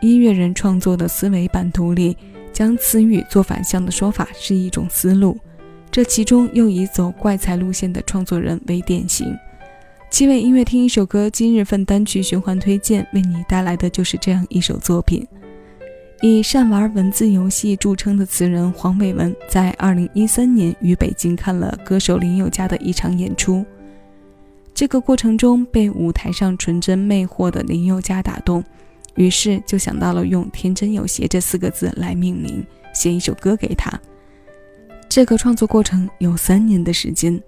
音乐人创作的思维版图里，将词语做反向的说法是一种思路。这其中又以走怪才路线的创作人为典型。七位音乐听一首歌，今日份单曲循环推荐，为你带来的就是这样一首作品。以善玩文字游戏著称的词人黄伟文，在2013年于北京看了歌手林宥嘉的一场演出。这个过程中，被舞台上纯真魅惑的林宥嘉打动，于是就想到了用“天真有邪”这四个字来命名，写一首歌给他。这个创作过程有三年的时间。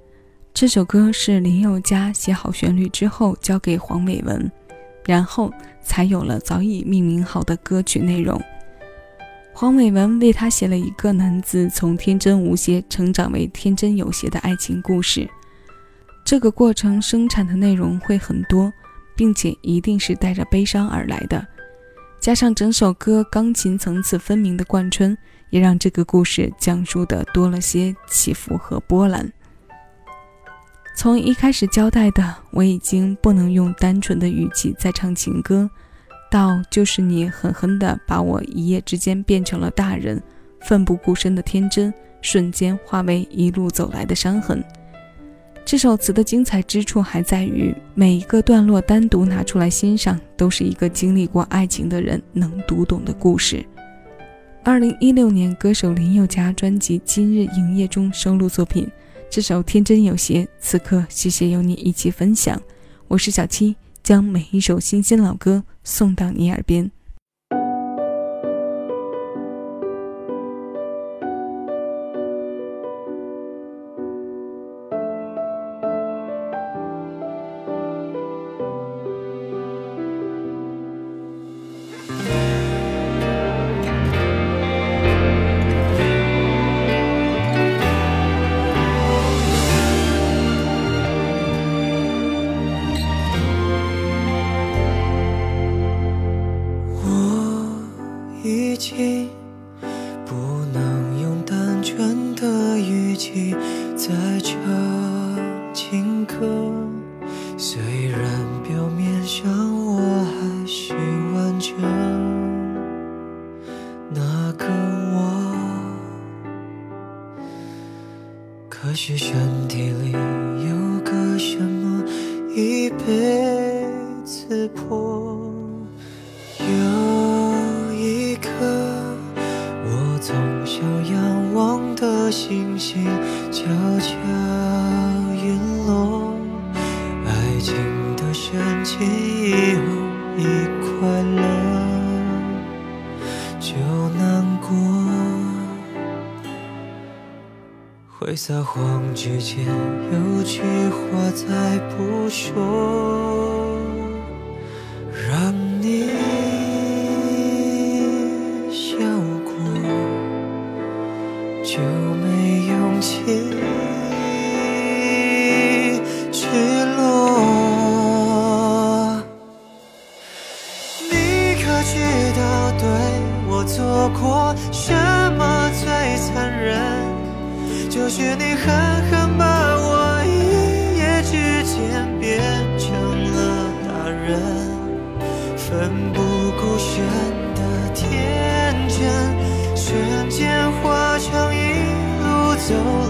这首歌是林宥嘉写好旋律之后交给黄伟文，然后才有了早已命名好的歌曲内容。黄伟文为他写了一个男子从天真无邪成长为天真有邪的爱情故事。这个过程生产的内容会很多，并且一定是带着悲伤而来的。加上整首歌钢琴层次分明的贯穿，也让这个故事讲述的多了些起伏和波澜。从一开始交代的我已经不能用单纯的语气再唱情歌，到就是你狠狠地把我一夜之间变成了大人，奋不顾身的天真瞬间化为一路走来的伤痕。这首词的精彩之处还在于每一个段落单独拿出来欣赏，都是一个经历过爱情的人能读懂的故事。二零一六年，歌手林宥嘉专辑《今日营业》中收录作品。这首天真有邪，此刻谢谢有你一起分享。我是小七，将每一首新鲜老歌送到你耳边。已经不能用单纯的语气再唱情歌，虽然表面上我还是完整，那个我，可是身体里有个什么已被刺破，有星星。悄悄陨落，爱情的深情以后一快乐就难过，会撒谎之前有句话再不说，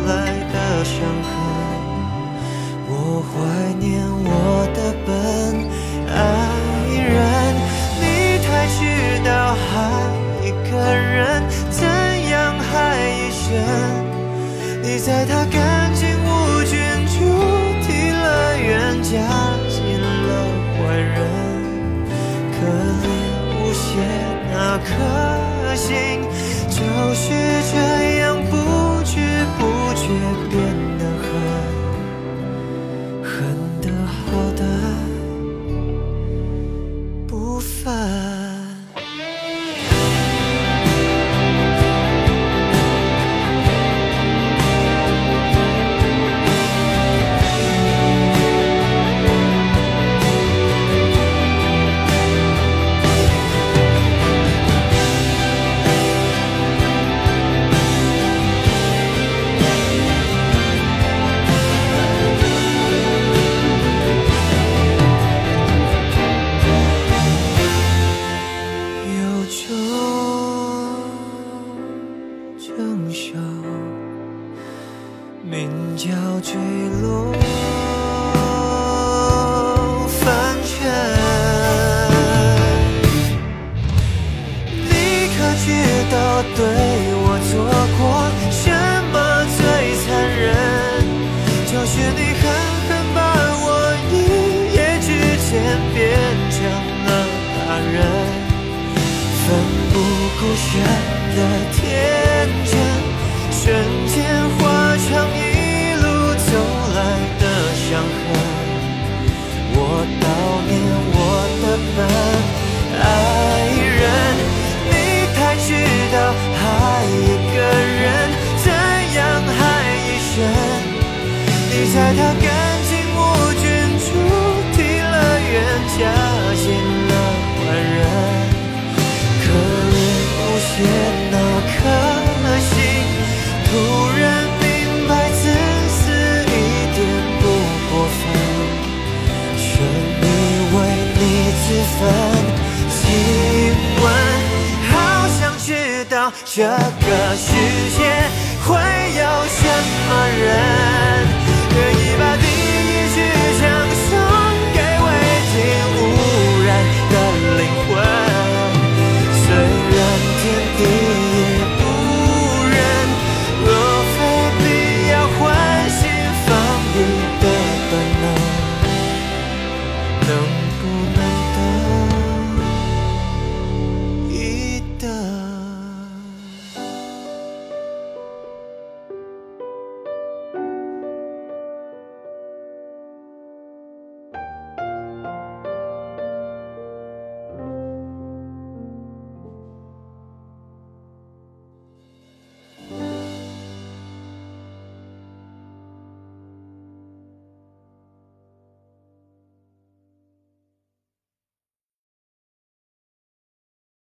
来的伤痕。我怀念我的笨爱人，你太知道爱一个人怎样害一生。你在他干净无菌、注定了冤家进了坏人，可怜无邪那颗心，就对我做过什么最残忍，就是你狠狠把我一夜之间变成了大人。奋不顾身的天真，瞬间化成那颗心，突然明白自私一点不过分。全因为你自焚，亲吻，好想知道这个